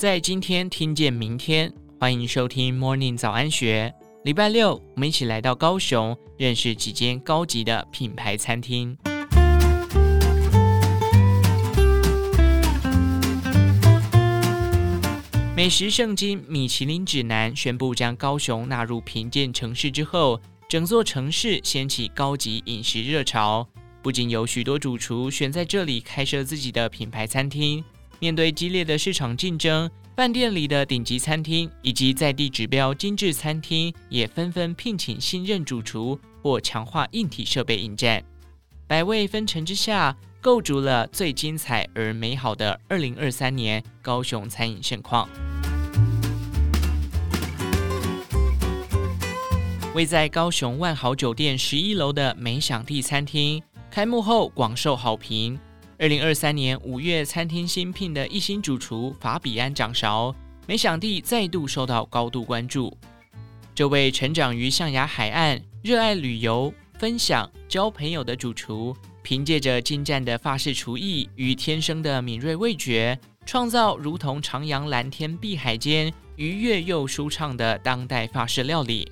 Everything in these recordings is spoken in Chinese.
在今天听见明天，欢迎收听 Morning 早安学。礼拜六，我们一起来到高雄，认识几间高级的品牌餐厅。美食圣经《米其林指南》宣布将高雄纳入评鉴城市之后，整座城市掀起高级饮食热潮。不仅有许多主厨选在这里开设自己的品牌餐厅，面对激烈的市场竞争，饭店里的顶级餐厅以及在地指标精致餐厅也纷纷聘请新任主厨或强化硬体设备应战。百味纷呈之下，构筑了最精彩而美好的二零二三年高雄餐饮盛况。位在高雄万豪酒店十一楼的美享地餐厅，开幕后广受好评。二零二三年五月，餐厅新聘的一星主厨法比安掌勺，没想地再度受到高度关注。这位成长于象牙海岸、热爱旅游、分享、交朋友的主厨，凭借着精湛的法式厨艺与天生的敏锐味觉，创造如同徜徉蓝天碧海间愉悦又舒畅的当代法式料理。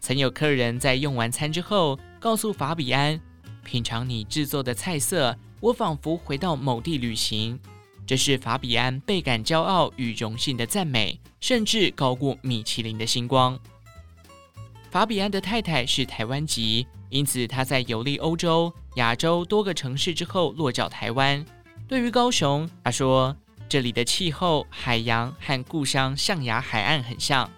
曾有客人在用完餐之后，告诉法比安，品尝你制作的菜色，我仿佛回到某地旅行。这是法比安倍感骄傲与荣幸的赞美，甚至高过米其林的星光。法比安的太太是台湾籍，因此他在游历欧洲、亚洲多个城市之后落脚台湾。对于高雄，他说这里的气候、海洋和故乡象牙海岸很像。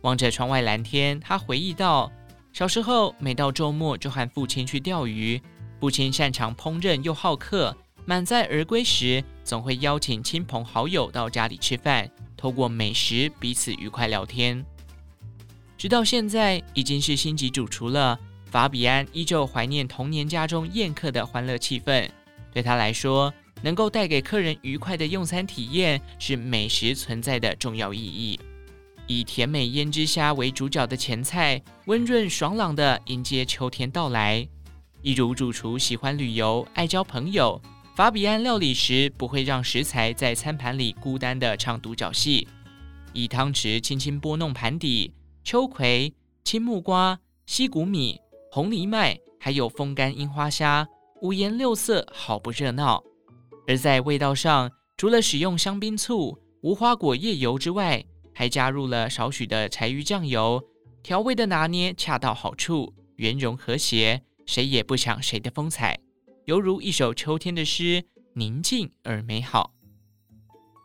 望着窗外蓝天，他回忆道：“小时候每到周末就和父亲去钓鱼，父亲擅长烹饪又好客，满载而归时总会邀请亲朋好友到家里吃饭，透过美食彼此愉快聊天。直到现在已经是星级主厨了，法比安依旧怀念童年家中宴客的欢乐气氛。对他来说，能够带给客人愉快的用餐体验是美食存在的重要意义。”以甜美胭脂虾为主角的前菜，温润爽朗地迎接秋天到来。一如主厨喜欢旅游、爱交朋友，法比安料理时不会让食材在餐盘里孤单地唱独角戏。以汤匙轻轻拨弄盘底，秋葵、青木瓜、西谷米、红藜麦，还有风干樱花虾，五颜六色，好不热闹。而在味道上，除了使用香槟醋、无花果叶油之外，还加入了少许的柴鱼酱油，调味的拿捏恰到好处，圆融和谐，谁也不抢谁的风采，犹如一首秋天的诗，宁静而美好。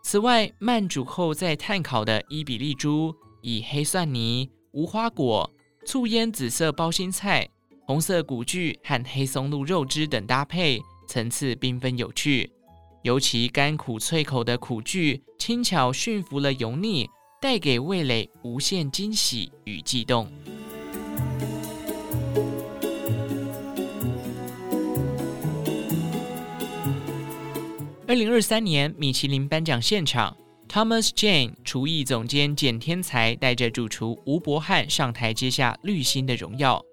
此外，慢煮后再炭烤的伊比利猪，以黑蒜泥、无花果、醋腌紫色包心菜、红色古巨和黑松露肉汁等搭配，层次缤纷有趣。尤其甘苦脆口的苦巨，轻巧驯服了油腻。带给味蕾无限惊喜与悸动。二零二三年米其林颁奖现场，Thomas Jane 厨艺总监简天才带着主厨吴伯翰上台接下绿星的荣耀。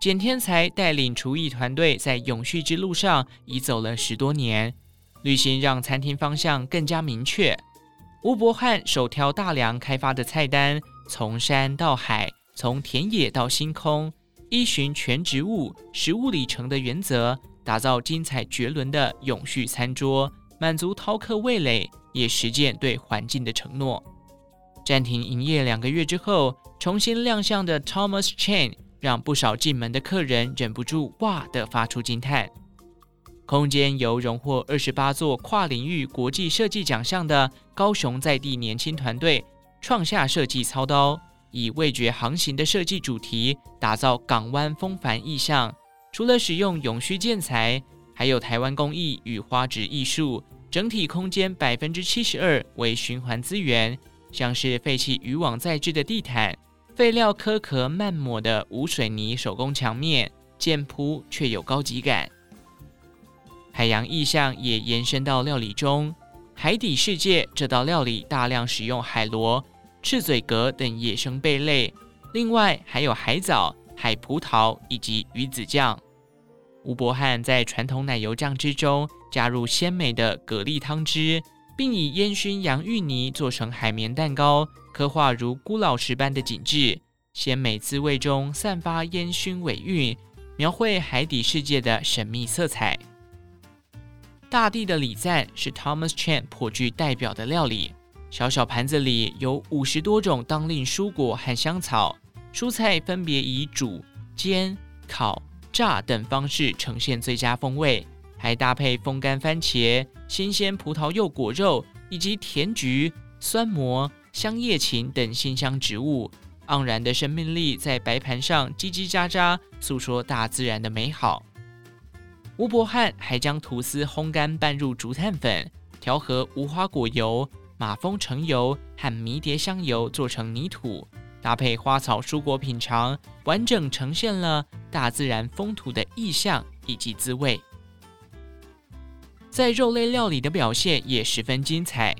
简天才带领厨艺团队在永续之路上已走了十多年，绿星让餐厅方向更加明确。吴伯翰手挑大梁开发的菜单，从山到海，从田野到星空，依循全植物、食物里程的原则，打造精彩绝伦的永续餐桌，满足饕客味蕾，也实践对环境的承诺。暂停营业两个月之后，重新亮相的 Thomas Chain 让不少进门的客人忍不住“哇”的发出惊叹。空间由荣获二十八座跨领域国际设计奖项的高雄在地年轻团队创下设计操刀，以味觉航行的设计主题打造港湾风帆意象。除了使用永续建材，还有台湾工艺与花纸艺术，整体空间百分之七十二为循环资源，像是废弃渔网再制的地毯、废料壳壳慢抹的无水泥手工墙面，简朴却有高级感。海洋意象也延伸到料理中，海底世界这道料理大量使用海螺、赤嘴蛤等野生贝类，另外还有海藻、海葡萄以及鱼子酱。吴伯翰在传统奶油酱之中加入鲜美的蛤蜊汤汁，并以烟熏洋芋泥做成海绵蛋糕，刻画如孤老师般的景致，鲜美滋味中散发烟熏尾韵，描绘海底世界的神秘色彩。大地的礼赞是 Thomas Chan 颇具代表的料理，小小盘子里有五十多种当令蔬果和香草，蔬菜分别以煮、煎、烤、炸等方式呈现最佳风味。还搭配风干番茄、新鲜葡萄柚果肉以及甜菊、酸蘑、香叶芹等辛香植物，盎然的生命力在白盘上叽叽喳喳，诉说大自然的美好。吴伯汉还将吐司烘干拌入竹炭粉，调和无花果油、马蜂橙油和迷迭香油做成泥土，搭配花草蔬果品尝，完整呈现了大自然风土的意象以及滋味。在肉类料理的表现也十分精彩。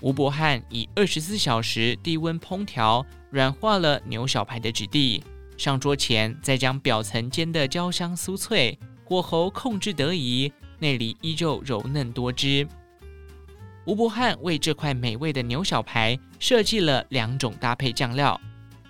吴伯汉以二十四小时低温烹调，软化了牛小排的质地。上桌前，再将表层煎得焦香酥脆，火候控制得宜，内里依旧柔嫩多汁。吴伯汉为这块美味的牛小排设计了两种搭配酱料，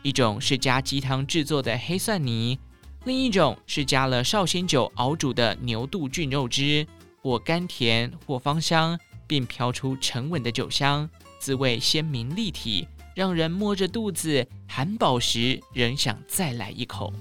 一种是加鸡汤制作的黑蒜泥，另一种是加了绍兴酒熬煮的牛肚菌肉汁。或甘甜，或芳香，并飘出沉稳的酒香，滋味鲜明立体，让人摸着肚子含饱时仍想再来一口。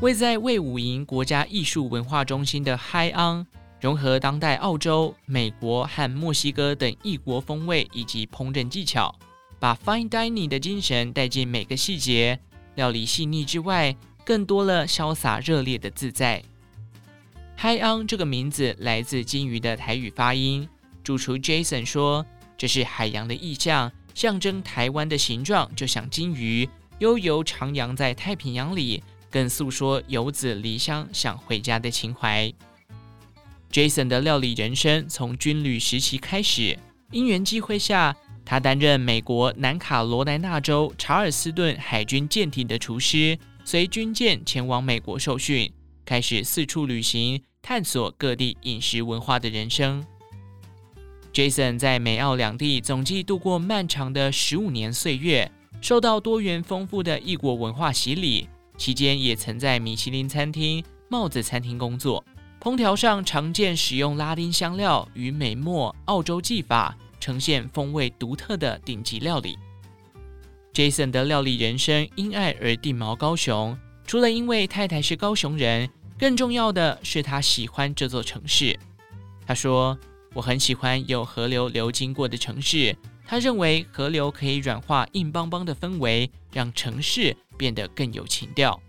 位在魏武营国家艺术文化中心的 High On，融合当代澳洲、美国和墨西哥等异国风味以及烹饪技巧，把 Fine Dining 的精神带进每个细节。料理细腻之外，更多了潇洒热烈的自在。High On 这个名字来自鲸鱼的台语发音。主厨 Jason 说：“这是海洋的意象，象征台湾的形状就像鲸鱼，悠游徜徉在太平洋里，更诉说游子离乡想回家的情怀。” Jason 的料理人生从军旅时期开始，因缘际会下。他担任美国南卡罗来纳州查尔斯顿海军舰艇的厨师，随军舰前往美国受训，开始四处旅行，探索各地饮食文化的人生。Jason 在美澳两地总计度过漫长的十五年岁月，受到多元丰富的异国文化洗礼，期间也曾在米其林餐厅、帽子餐厅工作，烹调上常见使用拉丁香料与美墨、澳洲技法。呈现风味独特的顶级料理。Jason 的料理人生因爱而定锚高雄，除了因为太太是高雄人，更重要的是他喜欢这座城市。他说：“我很喜欢有河流流经过的城市。”他认为河流可以软化硬邦邦的氛围，让城市变得更有情调。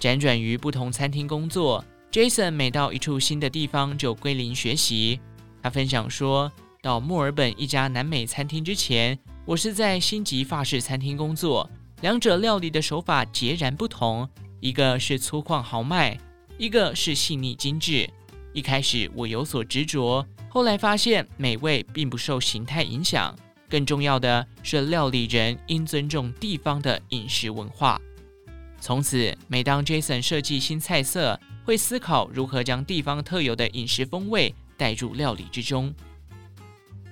辗转于不同餐厅工作，Jason 每到一处新的地方就归零学习。他分享说，到墨尔本一家南美餐厅之前，我是在星级法式餐厅工作，两者料理的手法截然不同，一个是粗犷豪迈，一个是细腻精致。一开始我有所执着，后来发现美味并不受形态影响，更重要的是料理人应尊重地方的饮食文化。从此，每当 Jason 设计新菜色，会思考如何将地方特有的饮食风味带入料理之中。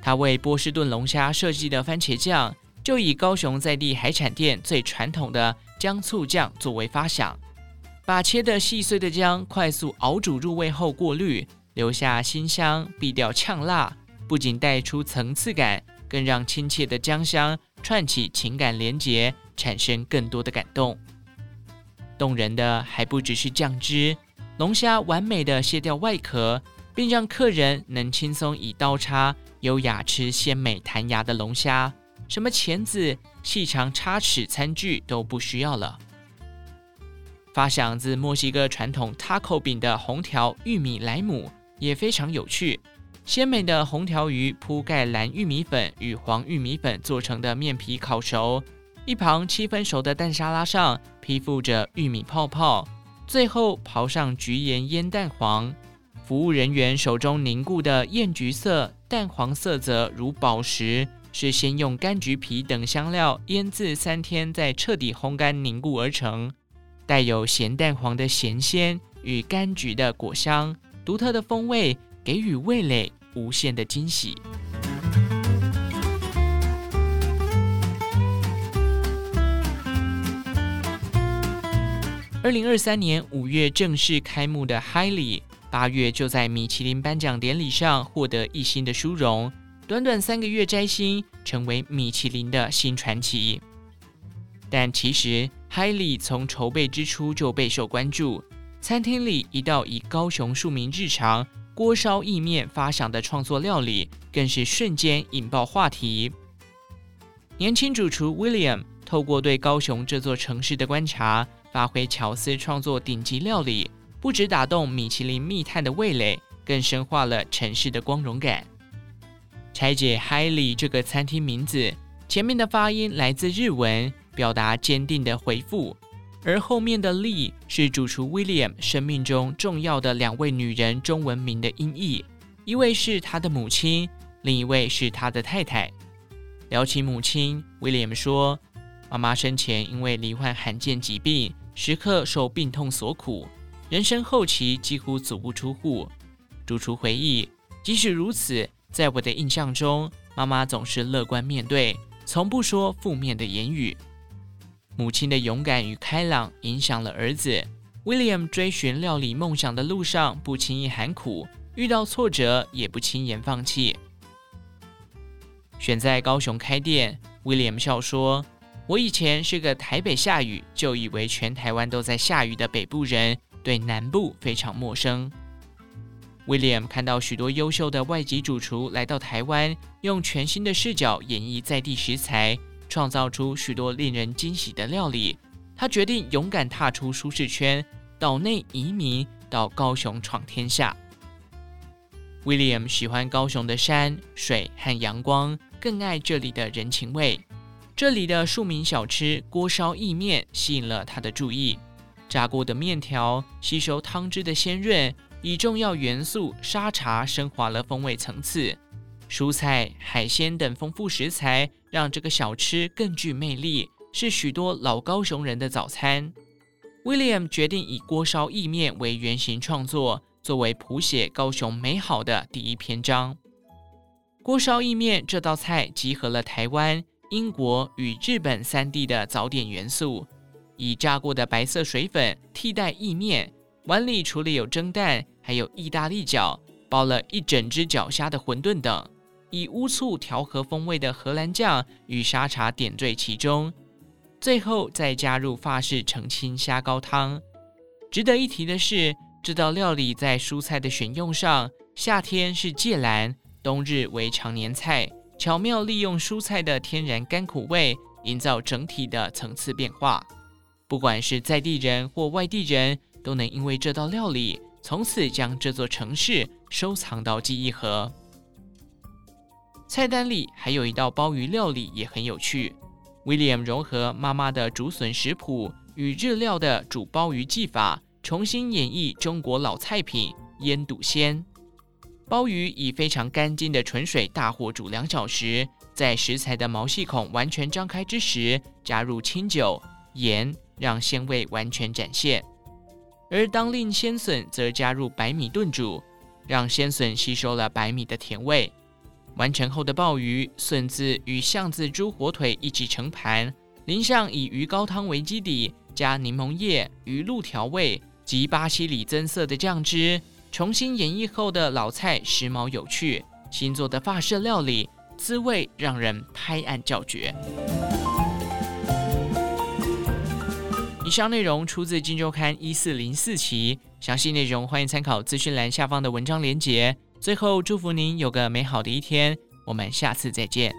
他为波士顿龙虾设计的番茄酱，就以高雄在地海产店最传统的姜醋酱作为发想，把切得细碎的姜快速熬煮入味后过滤，留下辛香，避掉呛辣，不仅带出层次感，更让亲切的姜香串起情感连结，产生更多的感动。动人的还不只是酱汁，龙虾完美的卸掉外壳，并让客人能轻松以刀叉。优雅吃鲜美弹牙的龙虾，什么钳子、细长叉齿餐具都不需要了。发想自墨西哥传统 taco 饼的红条玉米莱姆也非常有趣。鲜美的红条鱼铺盖蓝玉米粉与黄玉米粉做成的面皮烤熟，一旁七分熟的蛋沙拉上披覆着玉米泡泡，最后刨上橘盐腌蛋黄。服务人员手中凝固的艳橘色、蛋黄色泽如宝石，是先用柑橘皮等香料腌制三天，再彻底烘干凝固而成。带有咸蛋黄的咸鲜与柑橘的果香，独特的风味给予味蕾无限的惊喜。二零二三年五月正式开幕的 Hailey，八月就在米其林颁奖典礼上获得一星的殊荣，短短三个月摘星，成为米其林的新传奇。但其实 Hailey 从筹备之初就备受关注，餐厅里一道以高雄庶民日常锅烧意面发想的创作料理，更是瞬间引爆话题。年轻主厨 William 透过对高雄这座城市的观察。发挥乔斯创作顶级料理，不止打动米其林密探的味蕾，更深化了城市的光荣感。拆解 Hailey 这个餐厅名字，前面的发音来自日文，表达坚定的回复；而后面的 Lee 是主厨 William 生命中重要的两位女人中文名的音译，一位是他的母亲，另一位是他的太太。聊起母亲，William 说：“妈妈生前因为罹患罕见疾病。”时刻受病痛所苦，人生后期几乎足不出户。主厨回忆，即使如此，在我的印象中，妈妈总是乐观面对，从不说负面的言语。母亲的勇敢与开朗影响了儿子 William，追寻料理梦想的路上不轻易喊苦，遇到挫折也不轻言放弃。选在高雄开店，William 笑说。我以前是个台北下雨就以为全台湾都在下雨的北部人，对南部非常陌生。William 看到许多优秀的外籍主厨来到台湾，用全新的视角演绎在地食材，创造出许多令人惊喜的料理。他决定勇敢踏出舒适圈，岛内移民到高雄闯天下。William 喜欢高雄的山水和阳光，更爱这里的人情味。这里的庶民小吃锅烧意面吸引了他的注意，炸过的面条吸收汤汁的鲜润，以重要元素沙茶升华了风味层次，蔬菜、海鲜等丰富食材让这个小吃更具魅力，是许多老高雄人的早餐。William 决定以锅烧意面为原型创作，作为谱写高雄美好的第一篇章。锅烧意面这道菜集合了台湾。英国与日本三地的早点元素，以炸过的白色水粉替代意面，碗里除了有蒸蛋，还有意大利饺，包了一整只脚虾的馄饨等，以乌醋调和风味的荷兰酱与沙茶点缀其中，最后再加入法式澄清虾膏汤。值得一提的是，这道料理在蔬菜的选用上，夏天是芥蓝，冬日为长年菜。巧妙利用蔬菜的天然甘苦味，营造整体的层次变化。不管是在地人或外地人，都能因为这道料理，从此将这座城市收藏到记忆盒。菜单里还有一道鲍鱼料理也很有趣。William 融合妈妈的竹笋食谱与日料的煮鲍鱼技法，重新演绎中国老菜品腌笃鲜。鲍鱼以非常干净的纯水大火煮两小时，在食材的毛细孔完全张开之时，加入清酒、盐，让鲜味完全展现。而当令鲜笋则加入白米炖煮，让鲜笋吸收了白米的甜味。完成后的鲍鱼、笋子与巷子猪火腿一起盛盘，淋上以鱼高汤为基底，加柠檬叶、鱼露调味及巴西里增色的酱汁。重新演绎后的老菜时髦有趣，新做的法式料理滋味让人拍案叫绝。以上内容出自《金周刊》一四零四期，详细内容欢迎参考资讯栏下方的文章连结。最后，祝福您有个美好的一天，我们下次再见。